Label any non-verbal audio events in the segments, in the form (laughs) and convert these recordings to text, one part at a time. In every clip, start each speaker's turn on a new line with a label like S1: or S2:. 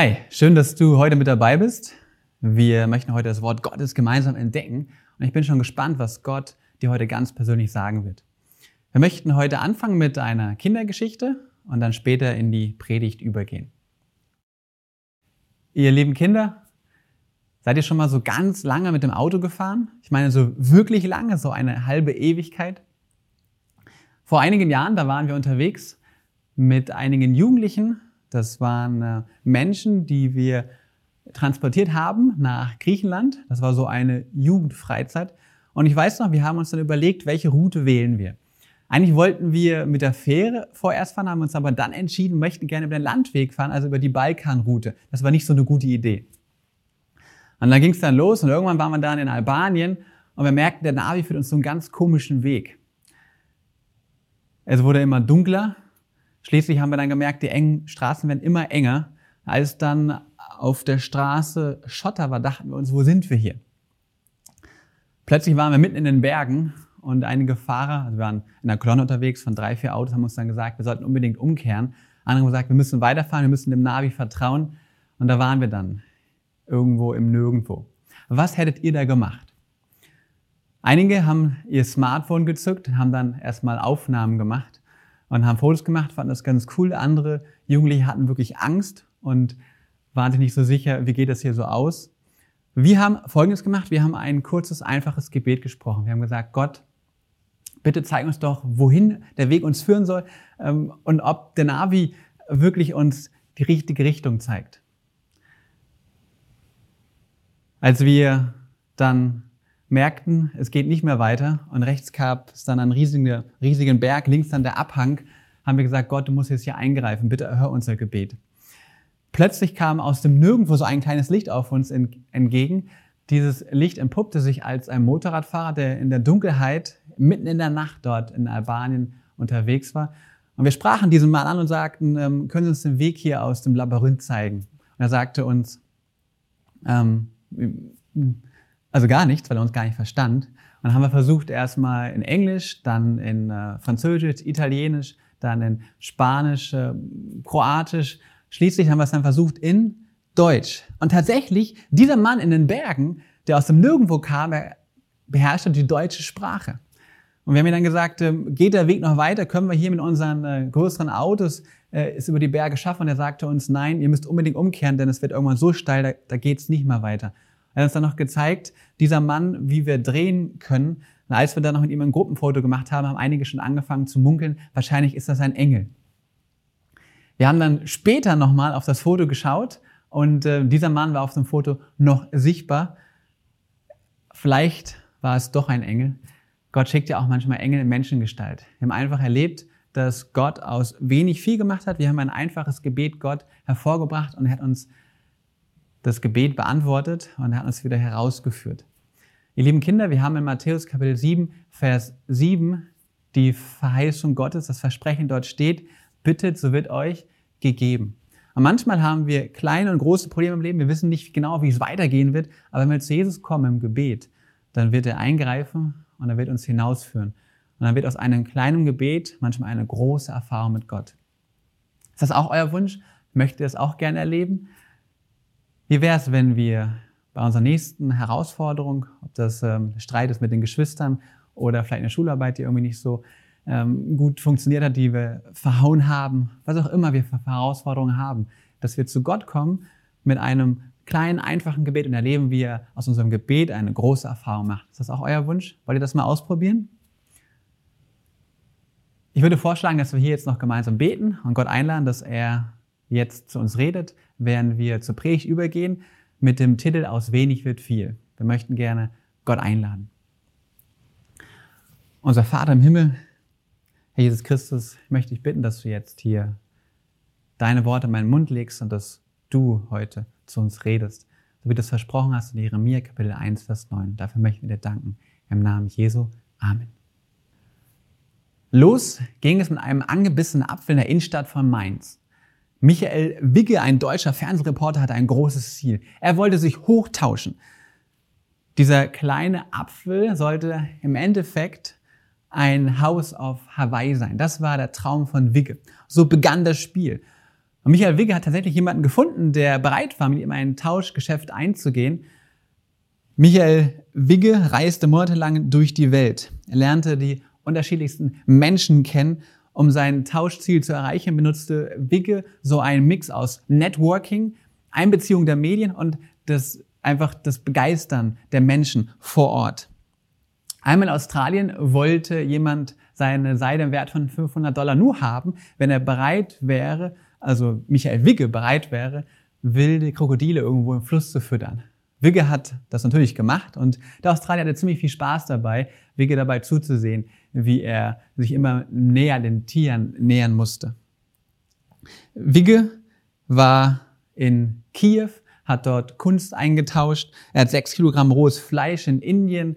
S1: Hi, schön, dass du heute mit dabei bist. Wir möchten heute das Wort Gottes gemeinsam entdecken und ich bin schon gespannt, was Gott dir heute ganz persönlich sagen wird. Wir möchten heute anfangen mit einer Kindergeschichte und dann später in die Predigt übergehen. Ihr lieben Kinder, seid ihr schon mal so ganz lange mit dem Auto gefahren? Ich meine, so wirklich lange, so eine halbe Ewigkeit. Vor einigen Jahren, da waren wir unterwegs mit einigen Jugendlichen das waren äh, Menschen, die wir transportiert haben nach Griechenland. Das war so eine Jugendfreizeit. Und ich weiß noch, wir haben uns dann überlegt, welche Route wählen wir. Eigentlich wollten wir mit der Fähre vorerst fahren, haben uns aber dann entschieden, möchten gerne über den Landweg fahren, also über die Balkanroute. Das war nicht so eine gute Idee. Und dann ging es dann los und irgendwann waren wir dann in Albanien und wir merkten, der Navi führt uns so einen ganz komischen Weg. Es wurde immer dunkler, Schließlich haben wir dann gemerkt, die engen Straßen werden immer enger. Als dann auf der Straße Schotter war, dachten wir uns, wo sind wir hier? Plötzlich waren wir mitten in den Bergen und einige Fahrer, also wir waren in einer Kolonne unterwegs von drei, vier Autos, haben uns dann gesagt, wir sollten unbedingt umkehren. Andere haben gesagt, wir müssen weiterfahren, wir müssen dem Navi vertrauen. Und da waren wir dann irgendwo im Nirgendwo. Was hättet ihr da gemacht? Einige haben ihr Smartphone gezückt, haben dann erstmal Aufnahmen gemacht und haben Fotos gemacht, fanden das ganz cool. Andere Jugendliche hatten wirklich Angst und waren sich nicht so sicher, wie geht das hier so aus. Wir haben Folgendes gemacht. Wir haben ein kurzes, einfaches Gebet gesprochen. Wir haben gesagt, Gott, bitte zeig uns doch, wohin der Weg uns führen soll ähm, und ob der Navi wirklich uns die richtige Richtung zeigt. Als wir dann merkten, es geht nicht mehr weiter und rechts gab es dann einen riesigen, riesigen Berg, links dann der Abhang, haben wir gesagt, Gott, du musst jetzt hier eingreifen, bitte erhör unser Gebet. Plötzlich kam aus dem Nirgendwo so ein kleines Licht auf uns entgegen. Dieses Licht entpuppte sich als ein Motorradfahrer, der in der Dunkelheit mitten in der Nacht dort in Albanien unterwegs war. Und wir sprachen diesen Mann an und sagten, ähm, können Sie uns den Weg hier aus dem Labyrinth zeigen? Und er sagte uns, ähm, also gar nichts, weil er uns gar nicht verstand. Und dann haben wir versucht, erstmal in Englisch, dann in äh, Französisch, Italienisch, dann in Spanisch, äh, Kroatisch. Schließlich haben wir es dann versucht in Deutsch. Und tatsächlich, dieser Mann in den Bergen, der aus dem Nirgendwo kam, er beherrschte die deutsche Sprache. Und wir haben ihm dann gesagt, äh, geht der Weg noch weiter? Können wir hier mit unseren äh, größeren Autos äh, es über die Berge schaffen? Und er sagte uns, nein, ihr müsst unbedingt umkehren, denn es wird irgendwann so steil, da, da geht's nicht mehr weiter. Er hat uns dann noch gezeigt, dieser Mann, wie wir drehen können. Und als wir dann noch mit ihm ein Gruppenfoto gemacht haben, haben einige schon angefangen zu munkeln, wahrscheinlich ist das ein Engel. Wir haben dann später nochmal auf das Foto geschaut und äh, dieser Mann war auf dem Foto noch sichtbar. Vielleicht war es doch ein Engel. Gott schickt ja auch manchmal Engel in Menschengestalt. Wir haben einfach erlebt, dass Gott aus wenig viel gemacht hat. Wir haben ein einfaches Gebet Gott hervorgebracht und er hat uns das Gebet beantwortet und er hat uns wieder herausgeführt. Ihr lieben Kinder, wir haben in Matthäus Kapitel 7, Vers 7 die Verheißung Gottes, das Versprechen dort steht, bittet, so wird euch gegeben. Und manchmal haben wir kleine und große Probleme im Leben, wir wissen nicht genau, wie es weitergehen wird, aber wenn wir zu Jesus kommen im Gebet, dann wird er eingreifen und er wird uns hinausführen. Und dann wird aus einem kleinen Gebet manchmal eine große Erfahrung mit Gott. Ist das auch euer Wunsch? Möchtet ihr das auch gerne erleben? Wie wäre es, wenn wir bei unserer nächsten Herausforderung, ob das ähm, Streit ist mit den Geschwistern oder vielleicht eine Schularbeit, die irgendwie nicht so ähm, gut funktioniert hat, die wir verhauen haben, was auch immer wir für Herausforderungen haben, dass wir zu Gott kommen mit einem kleinen, einfachen Gebet und erleben, wie er aus unserem Gebet eine große Erfahrung macht. Ist das auch euer Wunsch? Wollt ihr das mal ausprobieren? Ich würde vorschlagen, dass wir hier jetzt noch gemeinsam beten und Gott einladen, dass er jetzt zu uns redet, während wir zur Predigt übergehen mit dem Titel Aus wenig wird viel. Wir möchten gerne Gott einladen. Unser Vater im Himmel, Herr Jesus Christus, ich möchte dich bitten, dass du jetzt hier deine Worte in meinen Mund legst und dass du heute zu uns redest. So wie du es versprochen hast in Jeremia Kapitel 1, Vers 9. Dafür möchten wir dir danken. Im Namen Jesu. Amen. Los ging es mit einem angebissenen Apfel in der Innenstadt von Mainz. Michael Wigge, ein deutscher Fernsehreporter, hatte ein großes Ziel. Er wollte sich hochtauschen. Dieser kleine Apfel sollte im Endeffekt ein Haus auf Hawaii sein. Das war der Traum von Wigge. So begann das Spiel. Und Michael Wigge hat tatsächlich jemanden gefunden, der bereit war, mit ihm ein Tauschgeschäft einzugehen. Michael Wigge reiste monatelang durch die Welt. Er lernte die unterschiedlichsten Menschen kennen. Um sein Tauschziel zu erreichen, benutzte Wigge so einen Mix aus Networking, Einbeziehung der Medien und das, einfach das Begeistern der Menschen vor Ort. Einmal in Australien wollte jemand seine Seide im Wert von 500 Dollar nur haben, wenn er bereit wäre, also Michael Wigge bereit wäre, wilde Krokodile irgendwo im Fluss zu füttern. Wigge hat das natürlich gemacht und der Australier hatte ziemlich viel Spaß dabei, Wigge dabei zuzusehen, wie er sich immer näher den Tieren nähern musste. Wigge war in Kiew, hat dort Kunst eingetauscht, er hat sechs Kilogramm rohes Fleisch in Indien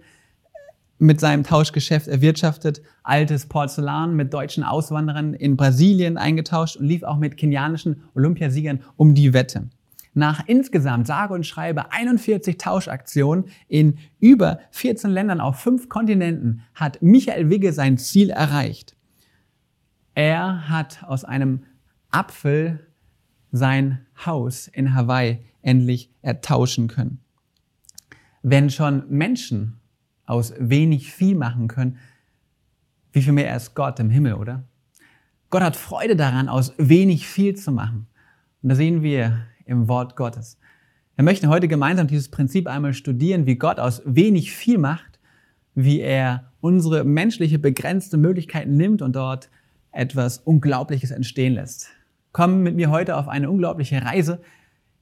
S1: mit seinem Tauschgeschäft erwirtschaftet, altes Porzellan mit deutschen Auswanderern in Brasilien eingetauscht und lief auch mit kenianischen Olympiasiegern um die Wette. Nach insgesamt sage und schreibe 41 Tauschaktionen in über 14 Ländern auf fünf Kontinenten hat Michael Wigge sein Ziel erreicht. Er hat aus einem Apfel sein Haus in Hawaii endlich ertauschen können. Wenn schon Menschen aus wenig viel machen können, wie viel mehr ist Gott im Himmel, oder? Gott hat Freude daran, aus wenig viel zu machen. Und da sehen wir im Wort Gottes. Wir möchten heute gemeinsam dieses Prinzip einmal studieren, wie Gott aus wenig viel macht, wie er unsere menschliche begrenzte Möglichkeiten nimmt und dort etwas Unglaubliches entstehen lässt. Komm mit mir heute auf eine unglaubliche Reise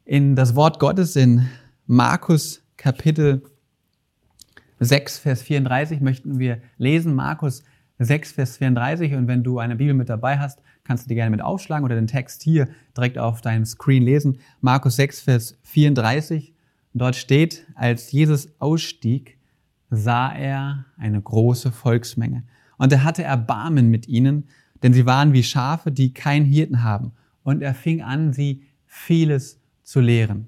S1: in das Wort Gottes in Markus Kapitel 6, Vers 34 möchten wir lesen. Markus 6, Vers 34. Und wenn du eine Bibel mit dabei hast, kannst du die gerne mit aufschlagen oder den Text hier direkt auf deinem Screen lesen. Markus 6, Vers 34. Dort steht, als Jesus ausstieg, sah er eine große Volksmenge. Und er hatte Erbarmen mit ihnen, denn sie waren wie Schafe, die keinen Hirten haben. Und er fing an, sie vieles zu lehren.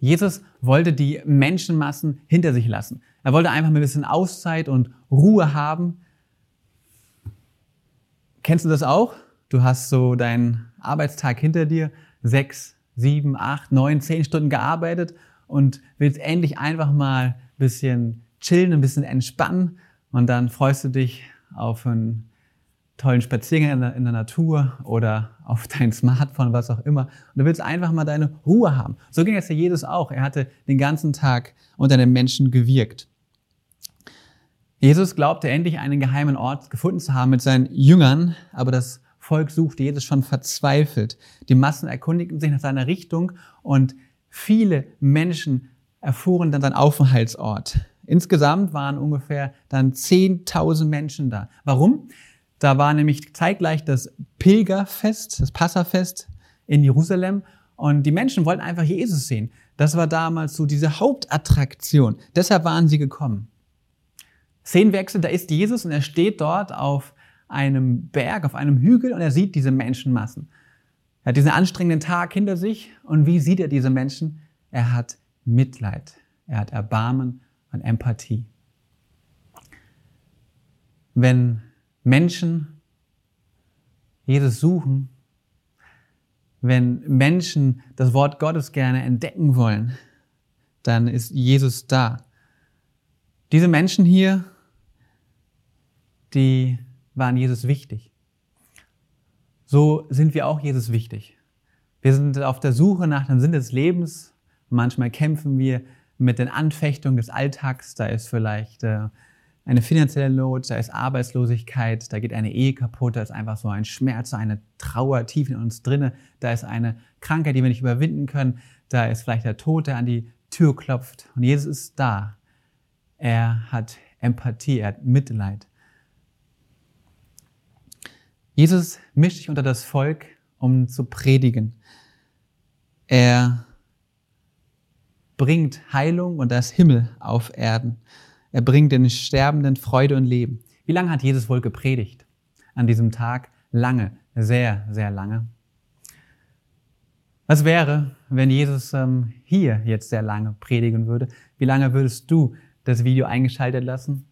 S1: Jesus wollte die Menschenmassen hinter sich lassen. Er wollte einfach ein bisschen Auszeit und Ruhe haben. Kennst du das auch? Du hast so deinen Arbeitstag hinter dir, sechs, sieben, acht, neun, zehn Stunden gearbeitet und willst endlich einfach mal ein bisschen chillen, ein bisschen entspannen und dann freust du dich auf ein tollen Spaziergang in der, in der, Natur oder auf dein Smartphone, was auch immer. Und du willst einfach mal deine Ruhe haben. So ging es ja Jesus auch. Er hatte den ganzen Tag unter den Menschen gewirkt. Jesus glaubte endlich einen geheimen Ort gefunden zu haben mit seinen Jüngern, aber das Volk suchte Jesus schon verzweifelt. Die Massen erkundigten sich nach seiner Richtung und viele Menschen erfuhren dann seinen Aufenthaltsort. Insgesamt waren ungefähr dann 10.000 Menschen da. Warum? Da war nämlich zeitgleich das Pilgerfest, das Passafest in Jerusalem und die Menschen wollten einfach Jesus sehen. Das war damals so diese Hauptattraktion. Deshalb waren sie gekommen. Szenenwechsel, da ist Jesus und er steht dort auf einem Berg, auf einem Hügel und er sieht diese Menschenmassen. Er hat diesen anstrengenden Tag hinter sich und wie sieht er diese Menschen? Er hat Mitleid, er hat Erbarmen und Empathie. Wenn Menschen Jesus suchen, wenn Menschen das Wort Gottes gerne entdecken wollen, dann ist Jesus da. Diese Menschen hier, die waren Jesus wichtig. So sind wir auch Jesus wichtig. Wir sind auf der Suche nach dem Sinn des Lebens. Manchmal kämpfen wir mit den Anfechtungen des Alltags. Da ist vielleicht äh, eine finanzielle Not, da ist Arbeitslosigkeit, da geht eine Ehe kaputt, da ist einfach so ein Schmerz, eine Trauer tief in uns drinne, da ist eine Krankheit, die wir nicht überwinden können, da ist vielleicht der Tod, der an die Tür klopft und Jesus ist da. Er hat Empathie, er hat Mitleid. Jesus mischt sich unter das Volk, um zu predigen. Er bringt Heilung und das Himmel auf Erden. Er bringt den Sterbenden Freude und Leben. Wie lange hat Jesus wohl gepredigt an diesem Tag? Lange, sehr, sehr lange. Was wäre, wenn Jesus ähm, hier jetzt sehr lange predigen würde? Wie lange würdest du das Video eingeschaltet lassen?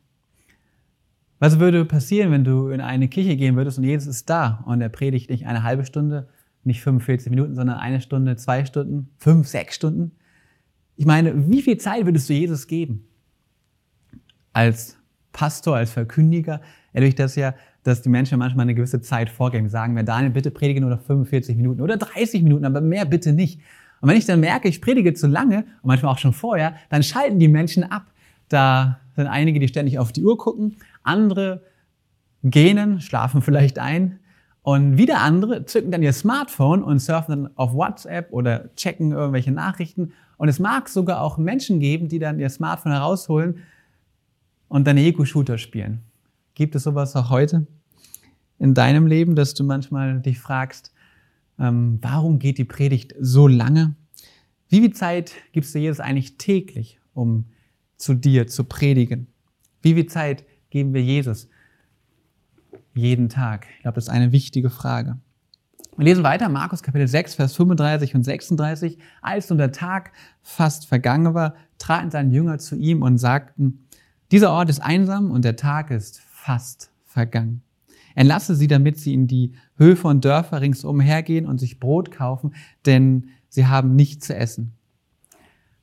S1: Was würde passieren, wenn du in eine Kirche gehen würdest und Jesus ist da und er predigt nicht eine halbe Stunde, nicht 45 Minuten, sondern eine Stunde, zwei Stunden, fünf, sechs Stunden. Ich meine, wie viel Zeit würdest du Jesus geben? Als Pastor, als Verkündiger erlebe ich das ja, dass die Menschen manchmal eine gewisse Zeit vorgeben. Sagen mir, Daniel, bitte predige nur noch 45 Minuten oder 30 Minuten, aber mehr bitte nicht. Und wenn ich dann merke, ich predige zu lange und manchmal auch schon vorher, dann schalten die Menschen ab. Da sind einige, die ständig auf die Uhr gucken, andere gähnen, schlafen vielleicht ein und wieder andere zücken dann ihr Smartphone und surfen dann auf WhatsApp oder checken irgendwelche Nachrichten. Und es mag sogar auch Menschen geben, die dann ihr Smartphone herausholen und dann Ego-Shooter spielen. Gibt es sowas auch heute in deinem Leben, dass du manchmal dich fragst, ähm, warum geht die Predigt so lange? Wie viel Zeit gibst du Jesus eigentlich täglich, um zu dir zu predigen? Wie viel Zeit geben wir Jesus jeden Tag? Ich glaube, das ist eine wichtige Frage. Wir lesen weiter, Markus Kapitel 6, Vers 35 und 36. Als nun der Tag fast vergangen war, traten seine Jünger zu ihm und sagten, dieser Ort ist einsam und der Tag ist fast vergangen. Entlasse sie, damit sie in die Höfe und Dörfer ringsum hergehen und sich Brot kaufen, denn sie haben nichts zu essen.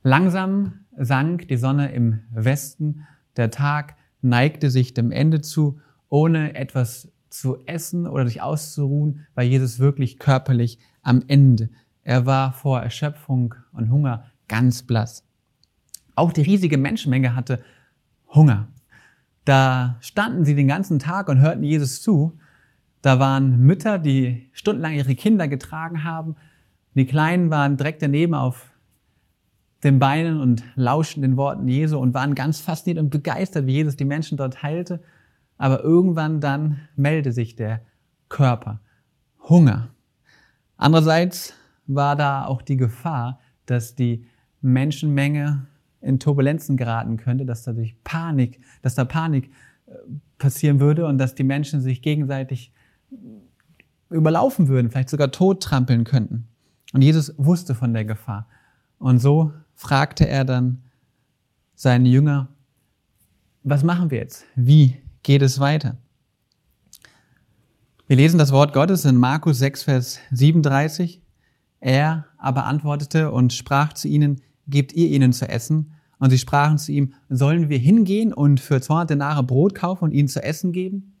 S1: Langsam sank die Sonne im Westen, der Tag neigte sich dem Ende zu, ohne etwas zu essen oder sich auszuruhen, war Jesus wirklich körperlich am Ende. Er war vor Erschöpfung und Hunger ganz blass. Auch die riesige Menschenmenge hatte Hunger. Da standen sie den ganzen Tag und hörten Jesus zu. Da waren Mütter, die stundenlang ihre Kinder getragen haben. Die Kleinen waren direkt daneben auf den Beinen und lauschten den Worten Jesu und waren ganz fasziniert und begeistert, wie Jesus die Menschen dort heilte. Aber irgendwann dann meldete sich der Körper. Hunger. Andererseits war da auch die Gefahr, dass die Menschenmenge in Turbulenzen geraten könnte, dass dadurch Panik, dass da Panik äh, passieren würde und dass die Menschen sich gegenseitig überlaufen würden, vielleicht sogar tot trampeln könnten. Und Jesus wusste von der Gefahr. Und so fragte er dann seine Jünger, was machen wir jetzt? Wie geht es weiter? Wir lesen das Wort Gottes in Markus 6, Vers 37. Er aber antwortete und sprach zu ihnen, gebt ihr ihnen zu essen? Und sie sprachen zu ihm, sollen wir hingehen und für 200 Denare Brot kaufen und ihnen zu essen geben?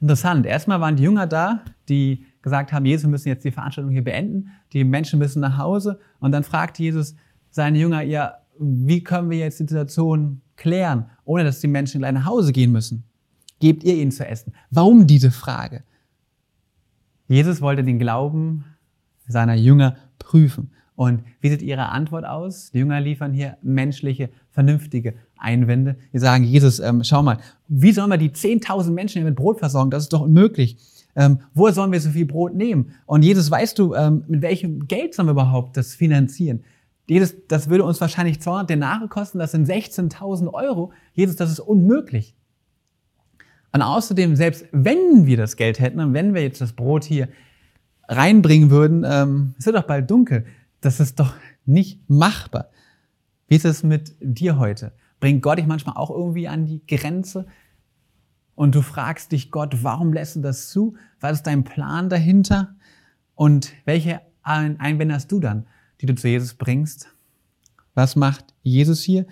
S1: Interessant. Erstmal waren die Jünger da, die gesagt haben, Jesus, wir müssen jetzt die Veranstaltung hier beenden. Die Menschen müssen nach Hause. Und dann fragt Jesus seine Jünger, ja, wie können wir jetzt die Situation klären, ohne dass die Menschen gleich nach Hause gehen müssen? Gebt ihr ihnen zu essen? Warum diese Frage? Jesus wollte den Glauben seiner Jünger prüfen. Und wie sieht Ihre Antwort aus? Die Jünger liefern hier menschliche, vernünftige Einwände. Die sagen, Jesus, ähm, schau mal, wie sollen wir die 10.000 Menschen hier mit Brot versorgen? Das ist doch unmöglich. Ähm, woher sollen wir so viel Brot nehmen? Und Jesus, weißt du, ähm, mit welchem Geld sollen wir überhaupt das finanzieren? Jesus, das würde uns wahrscheinlich 200 Denare kosten, das sind 16.000 Euro. Jesus, das ist unmöglich. Und außerdem, selbst wenn wir das Geld hätten und wenn wir jetzt das Brot hier reinbringen würden, ähm, es wird doch bald dunkel das ist doch nicht machbar. Wie ist es mit dir heute? Bringt Gott dich manchmal auch irgendwie an die Grenze? Und du fragst dich, Gott, warum lässt du das zu? Was ist dein Plan dahinter? Und welche Einwände hast du dann, die du zu Jesus bringst? Was macht Jesus hier?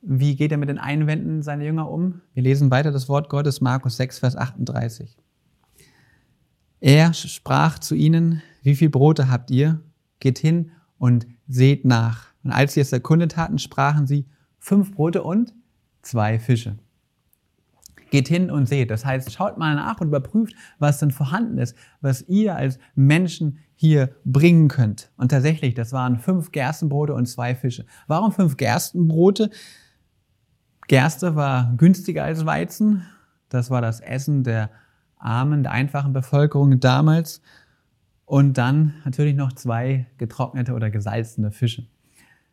S1: Wie geht er mit den Einwänden seiner Jünger um? Wir lesen weiter das Wort Gottes, Markus 6, Vers 38. Er sprach zu ihnen, wie viel Brote habt ihr? geht hin und seht nach. Und als sie es erkundet hatten, sprachen sie, fünf Brote und zwei Fische. Geht hin und seht. Das heißt, schaut mal nach und überprüft, was denn vorhanden ist, was ihr als Menschen hier bringen könnt. Und tatsächlich, das waren fünf Gerstenbrote und zwei Fische. Warum fünf Gerstenbrote? Gerste war günstiger als Weizen. Das war das Essen der armen, der einfachen Bevölkerung damals und dann natürlich noch zwei getrocknete oder gesalzene Fische.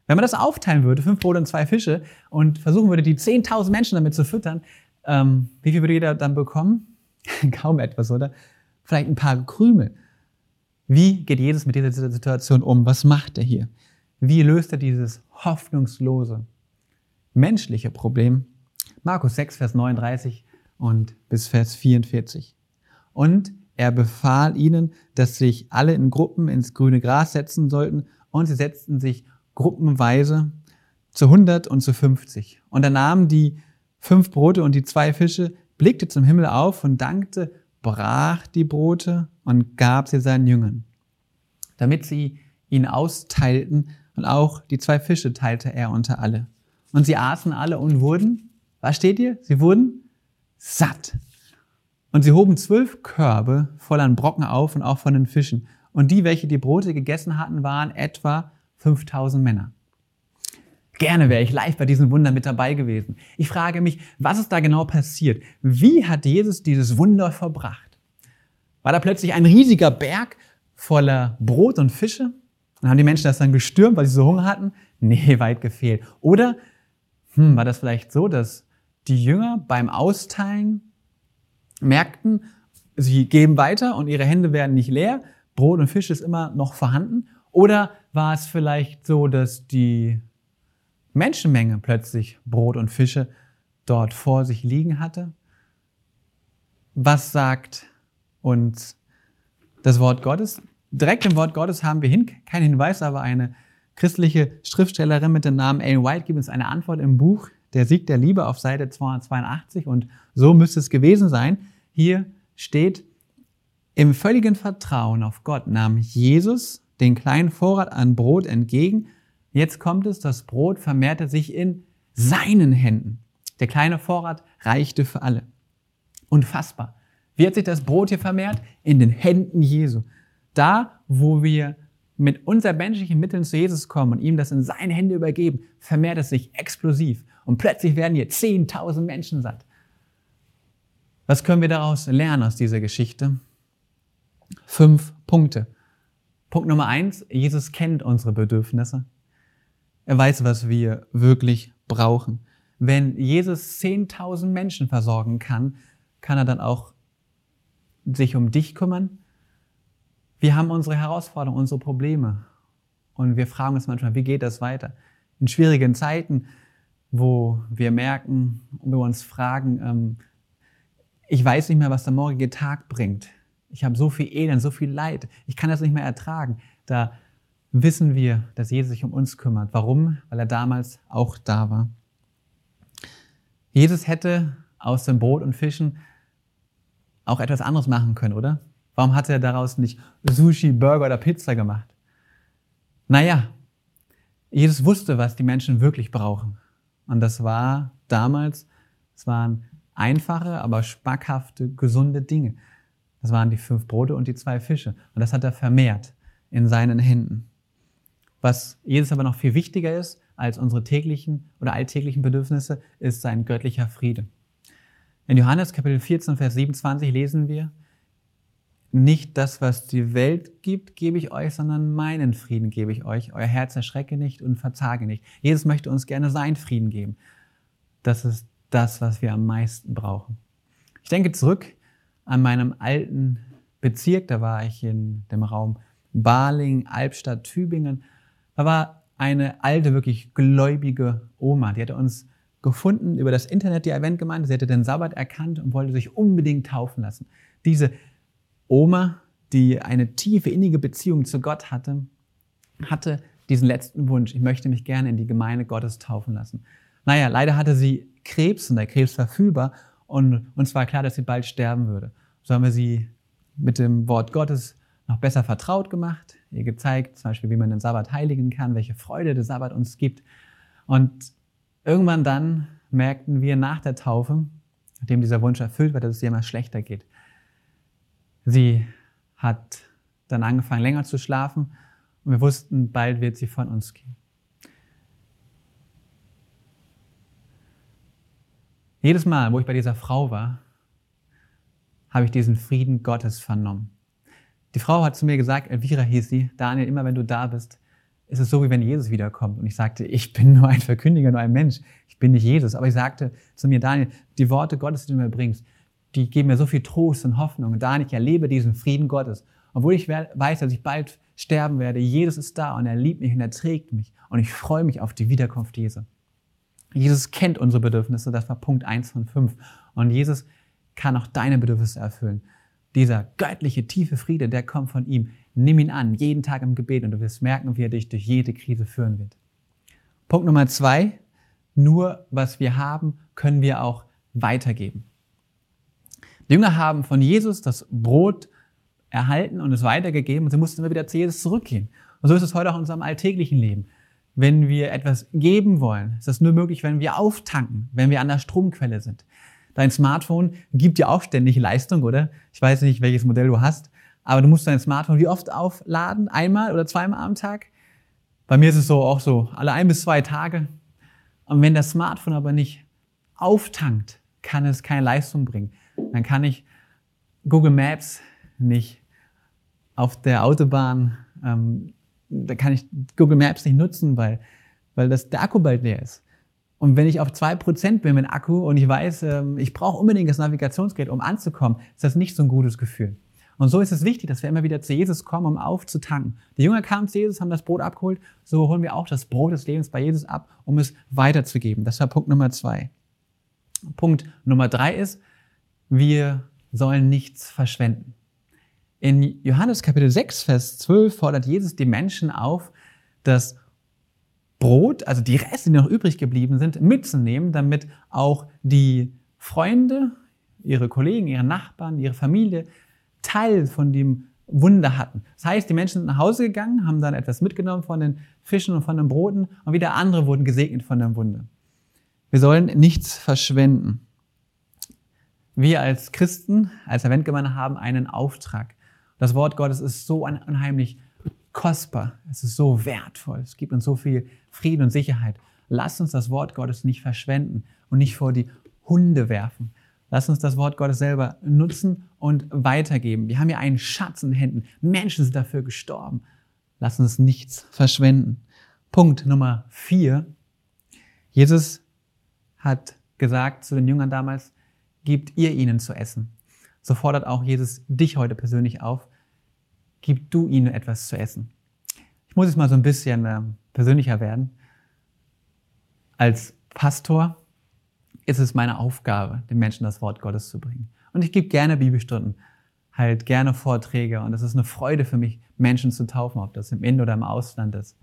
S1: Wenn man das aufteilen würde, fünf Brote und zwei Fische, und versuchen würde, die 10.000 Menschen damit zu füttern, ähm, wie viel würde jeder dann bekommen? (laughs) Kaum etwas, oder? Vielleicht ein paar Krümel. Wie geht Jesus mit dieser Situation um? Was macht er hier? Wie löst er dieses hoffnungslose menschliche Problem? Markus 6, Vers 39 und bis Vers 44. Und Er befahl ihnen, dass sich alle in Gruppen ins grüne Gras setzen sollten und sie setzten sich gruppenweise zu 100 und zu 50. Und er nahm die fünf Brote und die zwei Fische, blickte zum Himmel auf und dankte, brach die Brote und gab sie seinen Jüngern, damit sie ihn austeilten und auch die zwei Fische teilte er unter alle. Und sie aßen alle und wurden, was steht hier? Sie wurden satt. Und sie hoben zwölf Körbe voll an Brocken auf und auch von den Fischen. Und die, welche die Brote gegessen hatten, waren etwa 5000 Männer. Gerne wäre ich live bei diesem Wunder mit dabei gewesen. Ich frage mich, was ist da genau passiert? Wie hat Jesus dieses Wunder verbracht? War da plötzlich ein riesiger Berg voller Brot und Fische? Und haben die Menschen das dann gestürmt, weil sie so Hunger hatten? Nee, weit gefehlt. Oder hm, war das vielleicht so, dass die Jünger beim Austeilen merkten, sie geben weiter und ihre Hände werden nicht leer, Brot und Fisch ist immer noch vorhanden? Oder war es vielleicht so, dass die Menschenmenge plötzlich Brot und Fische dort vor sich liegen hatte? Was sagt uns das Wort Gottes? Direkt im Wort Gottes haben wir hin, keinen Hinweis, aber eine christliche Schriftstellerin mit dem Namen Ellen White gibt uns eine Antwort im Buch Der Sieg der Liebe auf Seite 282 und so müsste es gewesen sein. Hier steht, im völligen Vertrauen auf Gott nahm Jesus den kleinen Vorrat an Brot entgegen. Jetzt kommt es, das Brot vermehrte sich in seinen Händen. Der kleine Vorrat reichte für alle. Unfassbar. Wie hat sich das Brot hier vermehrt? In den Händen Jesu. Da, wo wir mit unseren menschlichen Mitteln zu Jesus kommen und ihm das in seine Hände übergeben, vermehrt es sich explosiv. Und plötzlich werden hier 10.000 Menschen satt. Was können wir daraus lernen aus dieser Geschichte? Fünf Punkte. Punkt Nummer eins, Jesus kennt unsere Bedürfnisse. Er weiß, was wir wirklich brauchen. Wenn Jesus 10.000 Menschen versorgen kann, kann er dann auch sich um dich kümmern. Wir haben unsere Herausforderungen, unsere Probleme. Und wir fragen uns manchmal, wie geht das weiter? In schwierigen Zeiten, wo wir merken und wir uns fragen, ähm, ich weiß nicht mehr, was der morgige Tag bringt. Ich habe so viel Elend, so viel Leid. Ich kann das nicht mehr ertragen. Da wissen wir, dass Jesus sich um uns kümmert. Warum? Weil er damals auch da war. Jesus hätte aus dem Brot und Fischen auch etwas anderes machen können, oder? Warum hat er daraus nicht Sushi, Burger oder Pizza gemacht? Naja, Jesus wusste, was die Menschen wirklich brauchen. Und das war damals, es waren einfache, aber spackhafte, gesunde Dinge. Das waren die fünf Brote und die zwei Fische. Und das hat er vermehrt in seinen Händen. Was Jesus aber noch viel wichtiger ist als unsere täglichen oder alltäglichen Bedürfnisse, ist sein göttlicher Friede. In Johannes Kapitel 14, Vers 27 lesen wir, nicht das, was die Welt gibt, gebe ich euch, sondern meinen Frieden gebe ich euch. Euer Herz erschrecke nicht und verzage nicht. Jesus möchte uns gerne seinen Frieden geben. Das ist das, was wir am meisten brauchen. Ich denke zurück an meinem alten Bezirk, da war ich in dem Raum Baling, Albstadt, Tübingen. Da war eine alte, wirklich gläubige Oma, die hatte uns gefunden über das Internet, die Eventgemeinde. Sie hatte den Sabbat erkannt und wollte sich unbedingt taufen lassen. Diese Oma, die eine tiefe, innige Beziehung zu Gott hatte, hatte diesen letzten Wunsch, ich möchte mich gerne in die Gemeinde Gottes taufen lassen. Naja, leider hatte sie Krebs und der Krebs verfühlbar und uns war klar, dass sie bald sterben würde. So haben wir sie mit dem Wort Gottes noch besser vertraut gemacht, ihr gezeigt, zum Beispiel, wie man den Sabbat heiligen kann, welche Freude der Sabbat uns gibt. Und irgendwann dann merkten wir nach der Taufe, nachdem dieser Wunsch erfüllt war, dass es ihr immer schlechter geht. Sie hat dann angefangen, länger zu schlafen und wir wussten, bald wird sie von uns gehen. Jedes Mal, wo ich bei dieser Frau war, habe ich diesen Frieden Gottes vernommen. Die Frau hat zu mir gesagt, Elvira hieß sie, Daniel, immer wenn du da bist, ist es so, wie wenn Jesus wiederkommt. Und ich sagte, ich bin nur ein Verkündiger, nur ein Mensch. Ich bin nicht Jesus. Aber ich sagte zu mir, Daniel, die Worte Gottes, die du mir bringst, die geben mir so viel Trost und Hoffnung. Und Daniel, ich erlebe diesen Frieden Gottes. Obwohl ich weiß, dass ich bald sterben werde, Jesus ist da und er liebt mich und er trägt mich. Und ich freue mich auf die Wiederkunft Jesu. Jesus kennt unsere Bedürfnisse, das war Punkt eins von fünf. Und Jesus kann auch deine Bedürfnisse erfüllen. Dieser göttliche, tiefe Friede, der kommt von ihm. Nimm ihn an, jeden Tag im Gebet und du wirst merken, wie er dich durch jede Krise führen wird. Punkt Nummer zwei, nur was wir haben, können wir auch weitergeben. Die Jünger haben von Jesus das Brot erhalten und es weitergegeben und sie mussten immer wieder zu Jesus zurückgehen. Und so ist es heute auch in unserem alltäglichen Leben. Wenn wir etwas geben wollen, ist das nur möglich, wenn wir auftanken, wenn wir an der Stromquelle sind. Dein Smartphone gibt dir auch ständig Leistung, oder? Ich weiß nicht, welches Modell du hast, aber du musst dein Smartphone wie oft aufladen? Einmal oder zweimal am Tag? Bei mir ist es so auch so, alle ein bis zwei Tage. Und wenn das Smartphone aber nicht auftankt, kann es keine Leistung bringen. Dann kann ich Google Maps nicht auf der Autobahn, ähm, da kann ich Google Maps nicht nutzen, weil, weil das, der Akku bald leer ist. Und wenn ich auf zwei Prozent bin mit Akku und ich weiß, ähm, ich brauche unbedingt das Navigationsgerät, um anzukommen, ist das nicht so ein gutes Gefühl. Und so ist es wichtig, dass wir immer wieder zu Jesus kommen, um aufzutanken. Die Jünger kamen zu Jesus, haben das Brot abgeholt, so holen wir auch das Brot des Lebens bei Jesus ab, um es weiterzugeben. Das war Punkt Nummer zwei. Punkt Nummer drei ist, wir sollen nichts verschwenden. In Johannes Kapitel 6, Vers 12 fordert Jesus die Menschen auf, das Brot, also die Reste, die noch übrig geblieben sind, mitzunehmen, damit auch die Freunde, ihre Kollegen, ihre Nachbarn, ihre Familie Teil von dem Wunder hatten. Das heißt, die Menschen sind nach Hause gegangen, haben dann etwas mitgenommen von den Fischen und von den Broten und wieder andere wurden gesegnet von dem Wunder. Wir sollen nichts verschwenden. Wir als Christen, als Eventgemeinde haben einen Auftrag. Das Wort Gottes ist so unheimlich kostbar. Es ist so wertvoll. Es gibt uns so viel Frieden und Sicherheit. Lass uns das Wort Gottes nicht verschwenden und nicht vor die Hunde werfen. Lass uns das Wort Gottes selber nutzen und weitergeben. Wir haben ja einen Schatz in den Händen. Menschen sind dafür gestorben. Lass uns nichts verschwenden. Punkt Nummer vier. Jesus hat gesagt zu den Jüngern damals, gebt ihr ihnen zu essen. So fordert auch Jesus dich heute persönlich auf, gib du ihnen etwas zu essen. Ich muss jetzt mal so ein bisschen äh, persönlicher werden. Als Pastor ist es meine Aufgabe, den Menschen das Wort Gottes zu bringen. Und ich gebe gerne Bibelstunden, halt gerne Vorträge und es ist eine Freude für mich, Menschen zu taufen, ob das im In- oder im Ausland ist.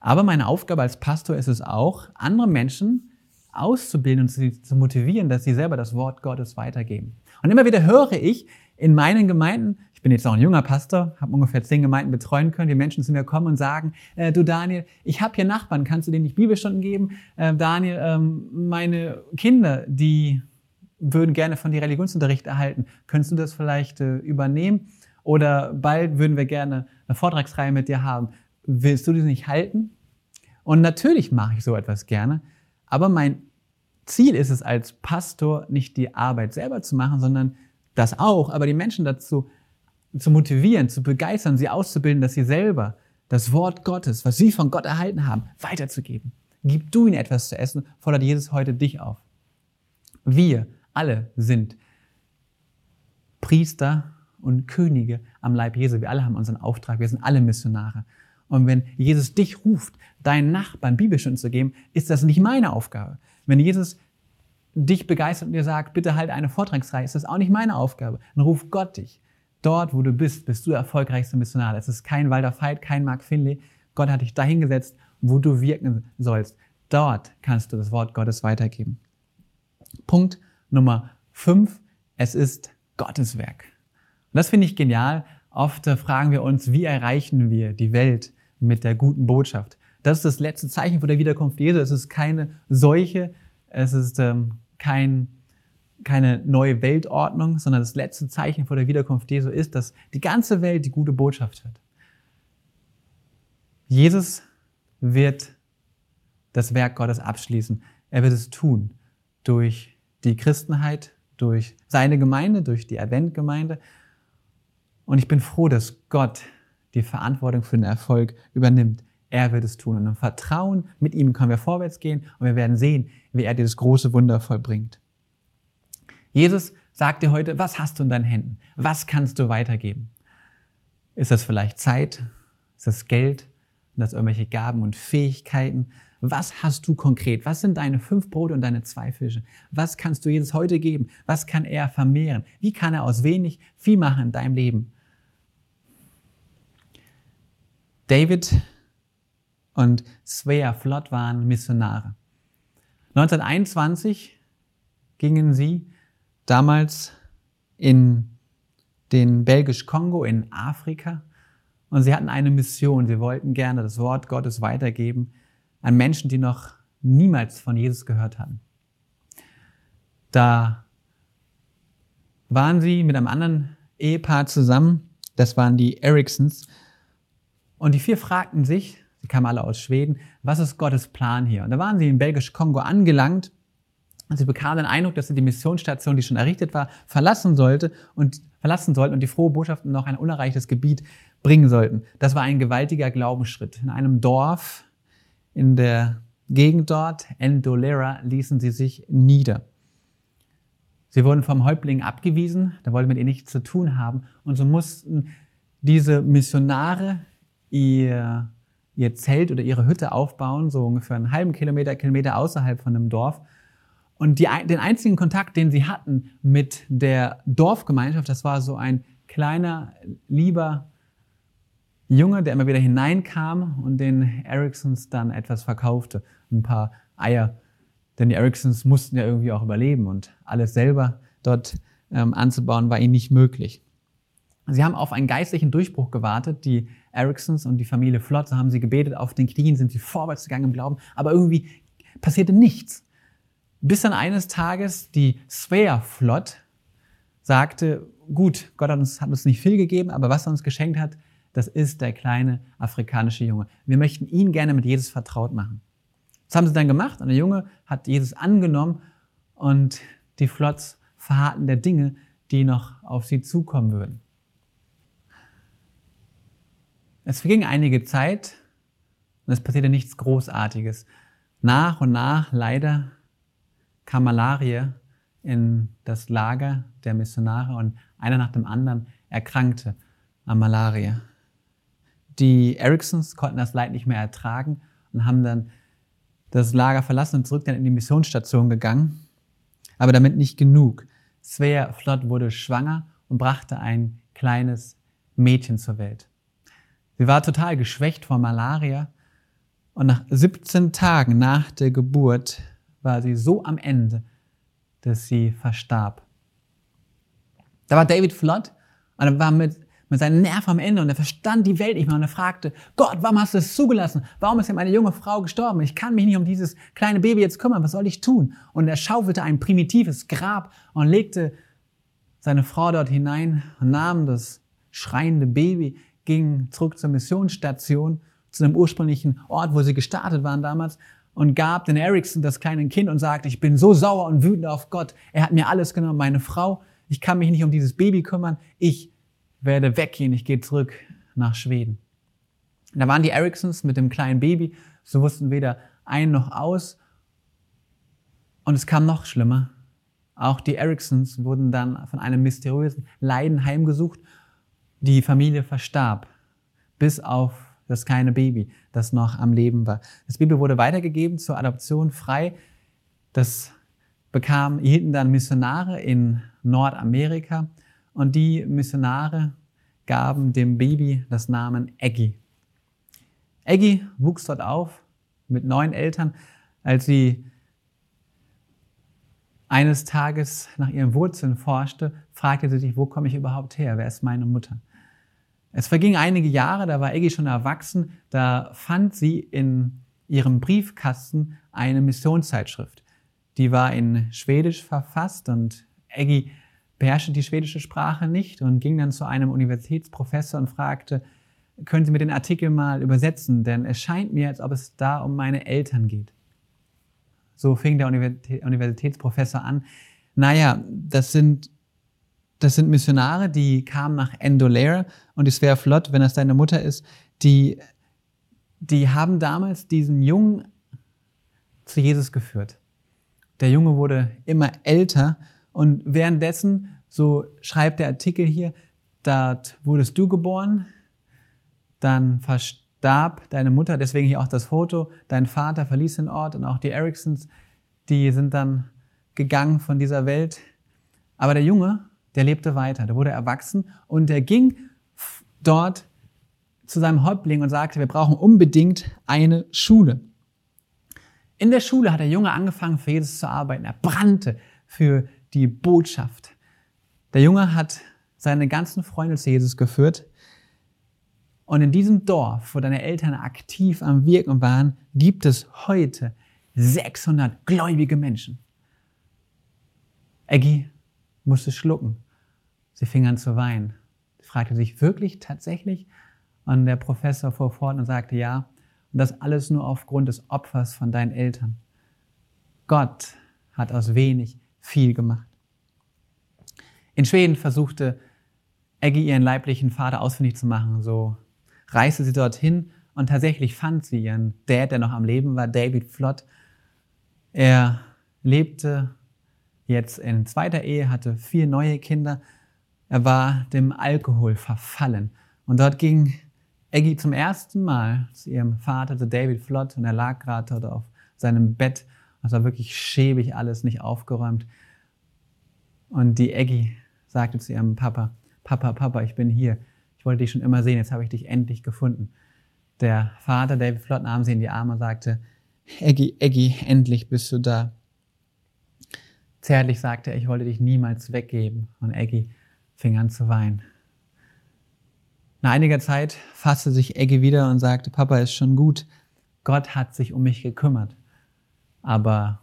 S1: Aber meine Aufgabe als Pastor ist es auch, andere Menschen auszubilden und sie zu motivieren, dass sie selber das Wort Gottes weitergeben. Und immer wieder höre ich in meinen Gemeinden, ich bin jetzt auch ein junger Pastor, habe ungefähr zehn Gemeinden betreuen können, die Menschen zu mir kommen und sagen, äh, du Daniel, ich habe hier Nachbarn, kannst du denen nicht Bibelstunden geben? Äh, Daniel, ähm, meine Kinder, die würden gerne von dir Religionsunterricht erhalten, könntest du das vielleicht äh, übernehmen? Oder bald würden wir gerne eine Vortragsreihe mit dir haben. Willst du das nicht halten? Und natürlich mache ich so etwas gerne, aber mein Ziel ist es als Pastor nicht die Arbeit selber zu machen, sondern das auch, aber die Menschen dazu zu motivieren, zu begeistern, sie auszubilden, dass sie selber das Wort Gottes, was sie von Gott erhalten haben, weiterzugeben. Gib du ihnen etwas zu essen, fordert Jesus heute dich auf. Wir alle sind Priester und Könige am Leib Jesu. Wir alle haben unseren Auftrag. Wir sind alle Missionare. Und wenn Jesus dich ruft, deinen Nachbarn Bibelstunden zu geben, ist das nicht meine Aufgabe. Wenn Jesus dich begeistert und dir sagt, bitte halt eine Vortragsreihe, ist das auch nicht meine Aufgabe. Dann ruf Gott dich. Dort, wo du bist, bist du der erfolgreichste Missionar. Es ist kein Walter Veit, kein Mark Finley. Gott hat dich dahingesetzt, wo du wirken sollst. Dort kannst du das Wort Gottes weitergeben. Punkt Nummer fünf. Es ist Gottes Werk. Und das finde ich genial. Oft fragen wir uns, wie erreichen wir die Welt mit der guten Botschaft? Das ist das letzte Zeichen vor der Wiederkunft Jesu. Es ist keine Seuche, es ist ähm, kein, keine neue Weltordnung, sondern das letzte Zeichen vor der Wiederkunft Jesu ist, dass die ganze Welt die gute Botschaft hört. Jesus wird das Werk Gottes abschließen. Er wird es tun durch die Christenheit, durch seine Gemeinde, durch die Adventgemeinde. Und ich bin froh, dass Gott die Verantwortung für den Erfolg übernimmt. Er wird es tun. Und im Vertrauen mit ihm können wir vorwärts gehen und wir werden sehen, wie er dieses große Wunder vollbringt. Jesus sagt dir heute, was hast du in deinen Händen? Was kannst du weitergeben? Ist das vielleicht Zeit? Ist das Geld? Sind das irgendwelche Gaben und Fähigkeiten? Was hast du konkret? Was sind deine fünf Brote und deine zwei Fische? Was kannst du Jesus heute geben? Was kann er vermehren? Wie kann er aus wenig viel machen in deinem Leben? David und Svea Flott waren Missionare. 1921 gingen sie damals in den Belgisch-Kongo in Afrika und sie hatten eine Mission. Sie wollten gerne das Wort Gottes weitergeben an Menschen, die noch niemals von Jesus gehört hatten. Da waren sie mit einem anderen Ehepaar zusammen. Das waren die Ericsons. Und die vier fragten sich, sie kamen alle aus Schweden, was ist Gottes Plan hier? Und da waren sie in Belgisch-Kongo angelangt sie bekamen den Eindruck, dass sie die Missionsstation, die schon errichtet war, verlassen sollte und verlassen sollten und die frohe Botschaft noch ein unerreichtes Gebiet bringen sollten. Das war ein gewaltiger Glaubensschritt. In einem Dorf in der Gegend dort, Endolera, ließen sie sich nieder. Sie wurden vom Häuptling abgewiesen, da wollte mit ihnen nichts zu tun haben. Und so mussten diese Missionare ihr, ihr Zelt oder ihre Hütte aufbauen, so ungefähr einen halben Kilometer, Kilometer außerhalb von dem Dorf. Und die, den einzigen Kontakt, den sie hatten mit der Dorfgemeinschaft, das war so ein kleiner, lieber Junge, der immer wieder hineinkam und den Ericssons dann etwas verkaufte. Ein paar Eier. Denn die Ericssons mussten ja irgendwie auch überleben und alles selber dort ähm, anzubauen war ihnen nicht möglich. Sie haben auf einen geistlichen Durchbruch gewartet, die Ericssons und die Familie Flott. Haben sie gebetet, auf den Knien sind sie vorwärts gegangen im Glauben, aber irgendwie passierte nichts. Bis dann eines Tages die Svea Flott sagte, gut, Gott hat uns, hat uns nicht viel gegeben, aber was er uns geschenkt hat, das ist der kleine afrikanische Junge. Wir möchten ihn gerne mit Jesus vertraut machen. Das haben sie dann gemacht und der Junge hat Jesus angenommen und die Flotts verharrten der Dinge, die noch auf sie zukommen würden. Es verging einige Zeit und es passierte nichts Großartiges. Nach und nach, leider, kam Malaria in das Lager der Missionare und einer nach dem anderen erkrankte an Malaria. Die Ericsons konnten das Leid nicht mehr ertragen und haben dann das Lager verlassen und zurück dann in die Missionsstation gegangen. Aber damit nicht genug. Svea Flott wurde schwanger und brachte ein kleines Mädchen zur Welt. Sie war total geschwächt vor Malaria und nach 17 Tagen nach der Geburt war sie so am Ende, dass sie verstarb. Da war David Flott und er war mit, mit seinen Nerven am Ende und er verstand die Welt nicht mehr und er fragte, Gott, warum hast du es zugelassen? Warum ist denn meine junge Frau gestorben? Ich kann mich nicht um dieses kleine Baby jetzt kümmern. Was soll ich tun? Und er schaufelte ein primitives Grab und legte seine Frau dort hinein und nahm das schreiende Baby, ging zurück zur Missionsstation, zu dem ursprünglichen Ort, wo sie gestartet waren damals und gab den Ericsson das kleine Kind und sagte, ich bin so sauer und wütend auf Gott. Er hat mir alles genommen, meine Frau. Ich kann mich nicht um dieses Baby kümmern. Ich werde weggehen. Ich gehe zurück nach Schweden. da waren die Ericssons mit dem kleinen Baby. So wussten weder ein noch aus. Und es kam noch schlimmer. Auch die Ericssons wurden dann von einem mysteriösen Leiden heimgesucht die Familie verstarb, bis auf das kleine Baby, das noch am Leben war. Das Baby wurde weitergegeben zur Adoption frei. Das bekam, hielten dann Missionare in Nordamerika und die Missionare gaben dem Baby das Namen Eggy. Eggy wuchs dort auf mit neun Eltern. Als sie eines Tages nach ihren Wurzeln forschte, fragte sie sich, wo komme ich überhaupt her? Wer ist meine Mutter? Es vergingen einige Jahre, da war Eggy schon erwachsen, da fand sie in ihrem Briefkasten eine Missionszeitschrift. Die war in Schwedisch verfasst und Eggy beherrschte die schwedische Sprache nicht und ging dann zu einem Universitätsprofessor und fragte, können Sie mir den Artikel mal übersetzen, denn es scheint mir, als ob es da um meine Eltern geht. So fing der Universitätsprofessor an. Naja, das sind das sind Missionare, die kamen nach Endolera und es wäre flott, wenn das deine Mutter ist, die, die haben damals diesen Jungen zu Jesus geführt. Der Junge wurde immer älter und währenddessen, so schreibt der Artikel hier, dort wurdest du geboren, dann, starb deine Mutter, deswegen hier auch das Foto, dein Vater verließ den Ort und auch die Ericsons, die sind dann gegangen von dieser Welt. Aber der Junge, der lebte weiter, der wurde erwachsen und der ging dort zu seinem Häuptling und sagte, wir brauchen unbedingt eine Schule. In der Schule hat der Junge angefangen, für Jesus zu arbeiten. Er brannte für die Botschaft. Der Junge hat seine ganzen Freunde zu Jesus geführt. Und in diesem Dorf, wo deine Eltern aktiv am Wirken waren, gibt es heute 600 gläubige Menschen. Eggy musste schlucken. Sie fing an zu weinen. Sie fragte sich wirklich tatsächlich, und der Professor fuhr fort und sagte, ja, und das alles nur aufgrund des Opfers von deinen Eltern. Gott hat aus wenig viel gemacht. In Schweden versuchte Eggy ihren leiblichen Vater ausfindig zu machen. So reiste sie dorthin und tatsächlich fand sie ihren Dad, der noch am Leben war, David Flott. Er lebte jetzt in zweiter Ehe, hatte vier neue Kinder. Er war dem Alkohol verfallen. Und dort ging Eggy zum ersten Mal zu ihrem Vater, zu David Flott, und er lag gerade dort auf seinem Bett. Es war wirklich schäbig alles, nicht aufgeräumt. Und die Eggy sagte zu ihrem Papa, Papa, Papa, ich bin hier. Ich wollte dich schon immer sehen, jetzt habe ich dich endlich gefunden. Der Vater, David Flott, nahm sie in die Arme und sagte, Eggy, Eggy, endlich bist du da. Zärtlich sagte er, ich wollte dich niemals weggeben. Und Eggy fing an zu weinen. Nach einiger Zeit fasste sich Eggy wieder und sagte, Papa ist schon gut. Gott hat sich um mich gekümmert. Aber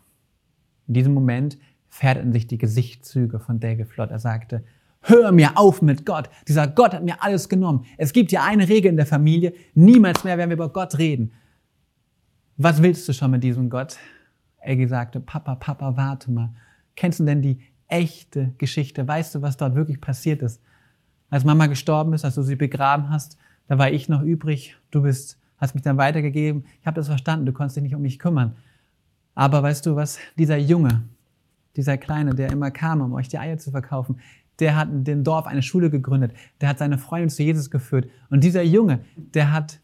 S1: in diesem Moment färbten sich die Gesichtszüge von David Flott. Er sagte, hör mir auf mit Gott. Dieser Gott hat mir alles genommen. Es gibt ja eine Regel in der Familie. Niemals mehr werden wir über Gott reden. Was willst du schon mit diesem Gott? Eggy sagte, Papa, Papa, warte mal. Kennst du denn die echte Geschichte? Weißt du, was dort wirklich passiert ist? Als Mama gestorben ist, als du sie begraben hast, da war ich noch übrig. Du bist, hast mich dann weitergegeben. Ich habe das verstanden. Du konntest dich nicht um mich kümmern. Aber weißt du was? Dieser Junge, dieser Kleine, der immer kam, um euch die Eier zu verkaufen, der hat in dem Dorf eine Schule gegründet. Der hat seine Freundin zu Jesus geführt. Und dieser Junge, der hat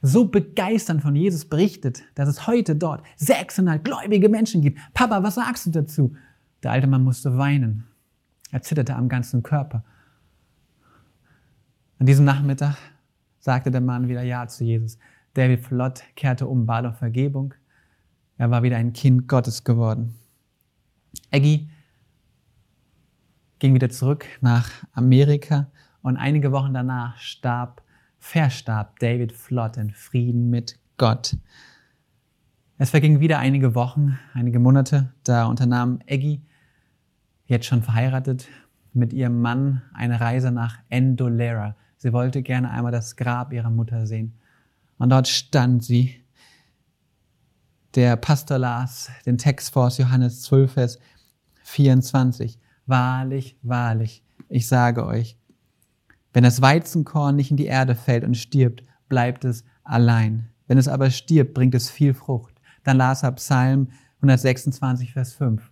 S1: so begeisternd von Jesus berichtet, dass es heute dort 600 gläubige Menschen gibt. Papa, was sagst du dazu? Der alte Mann musste weinen. Er zitterte am ganzen Körper. An diesem Nachmittag sagte der Mann wieder Ja zu Jesus. David Flott kehrte um, bat um Vergebung. Er war wieder ein Kind Gottes geworden. Eggy ging wieder zurück nach Amerika und einige Wochen danach starb, verstarb David Flott in Frieden mit Gott. Es vergingen wieder einige Wochen, einige Monate, da unternahm Eggy, jetzt schon verheiratet, mit ihrem Mann eine Reise nach Endolera, Sie wollte gerne einmal das Grab ihrer Mutter sehen. Und dort stand sie. Der Pastor las den Text vor Johannes 12, Vers 24. Wahrlich, wahrlich, ich sage euch, wenn das Weizenkorn nicht in die Erde fällt und stirbt, bleibt es allein. Wenn es aber stirbt, bringt es viel Frucht. Dann las er Psalm 126, Vers 5.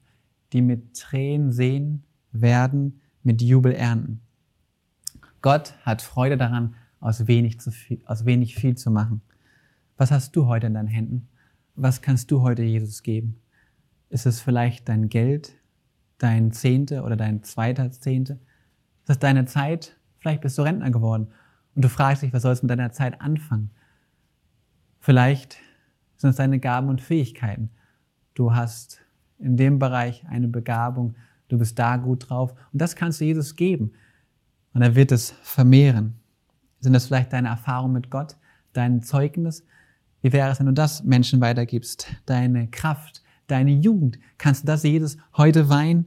S1: Die mit Tränen sehen, werden mit Jubel ernten. Gott hat Freude daran, aus wenig, zu viel, aus wenig viel zu machen. Was hast du heute in deinen Händen? Was kannst du heute Jesus geben? Ist es vielleicht dein Geld, dein Zehnte oder dein zweiter Zehnte? Ist es deine Zeit? Vielleicht bist du Rentner geworden und du fragst dich, was sollst du mit deiner Zeit anfangen? Vielleicht sind es deine Gaben und Fähigkeiten. Du hast in dem Bereich eine Begabung, du bist da gut drauf und das kannst du Jesus geben. Und er wird es vermehren. Sind das vielleicht deine Erfahrungen mit Gott, dein Zeugnis? Wie wäre es, wenn du das Menschen weitergibst? Deine Kraft, deine Jugend. Kannst du das jedes heute weinen?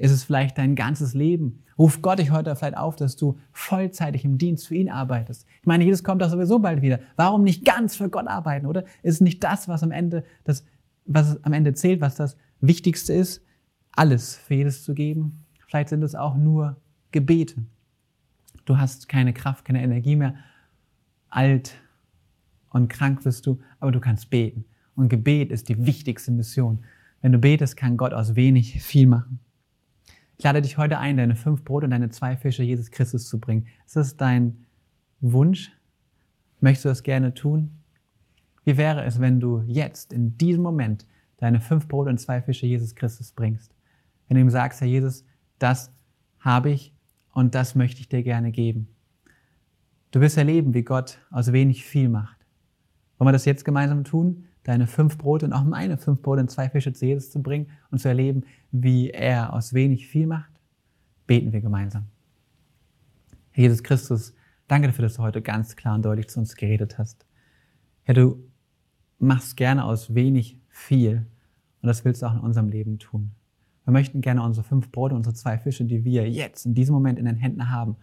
S1: Ist es vielleicht dein ganzes Leben? Ruf Gott dich heute vielleicht auf, dass du vollzeitig im Dienst für ihn arbeitest. Ich meine, Jesus kommt doch sowieso bald wieder. Warum nicht ganz für Gott arbeiten, oder? Ist es nicht das, was am Ende, das, was am Ende zählt, was das Wichtigste ist? Alles für jedes zu geben? Vielleicht sind es auch nur Gebete. Du hast keine Kraft, keine Energie mehr. Alt und krank bist du, aber du kannst beten. Und Gebet ist die wichtigste Mission. Wenn du betest, kann Gott aus wenig viel machen. Ich lade dich heute ein, deine fünf Brote und deine zwei Fische Jesus Christus zu bringen. Ist das dein Wunsch? Möchtest du das gerne tun? Wie wäre es, wenn du jetzt, in diesem Moment, deine fünf Brote und zwei Fische Jesus Christus bringst? Wenn du ihm sagst, Herr Jesus, das habe ich und das möchte ich dir gerne geben. Du wirst erleben, wie Gott aus wenig viel macht. Wollen wir das jetzt gemeinsam tun? Deine fünf Brote und auch meine fünf Brote und zwei Fische zu Jesus zu bringen und zu erleben, wie er aus wenig viel macht? Beten wir gemeinsam. Herr Jesus Christus, danke dafür, dass du heute ganz klar und deutlich zu uns geredet hast. Herr, du machst gerne aus wenig viel und das willst du auch in unserem Leben tun. Wir möchten gerne unsere fünf Brote, unsere zwei Fische, die wir jetzt in diesem Moment in den Händen haben.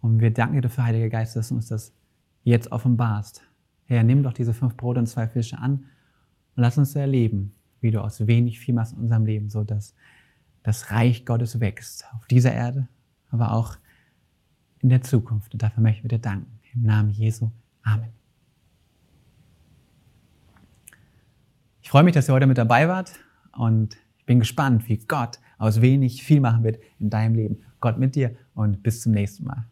S1: Und wir danken dir dafür, Heiliger Geist, dass du uns das jetzt offenbarst. Herr, nimm doch diese fünf Brote und zwei Fische an und lass uns erleben, wie du aus wenig viel machst in unserem Leben, so dass das Reich Gottes wächst auf dieser Erde, aber auch in der Zukunft. Und dafür möchten wir dir danken. Im Namen Jesu. Amen. Ich freue mich, dass ihr heute mit dabei wart und ich bin gespannt, wie Gott aus wenig viel machen wird in deinem Leben. Gott mit dir und bis zum nächsten Mal.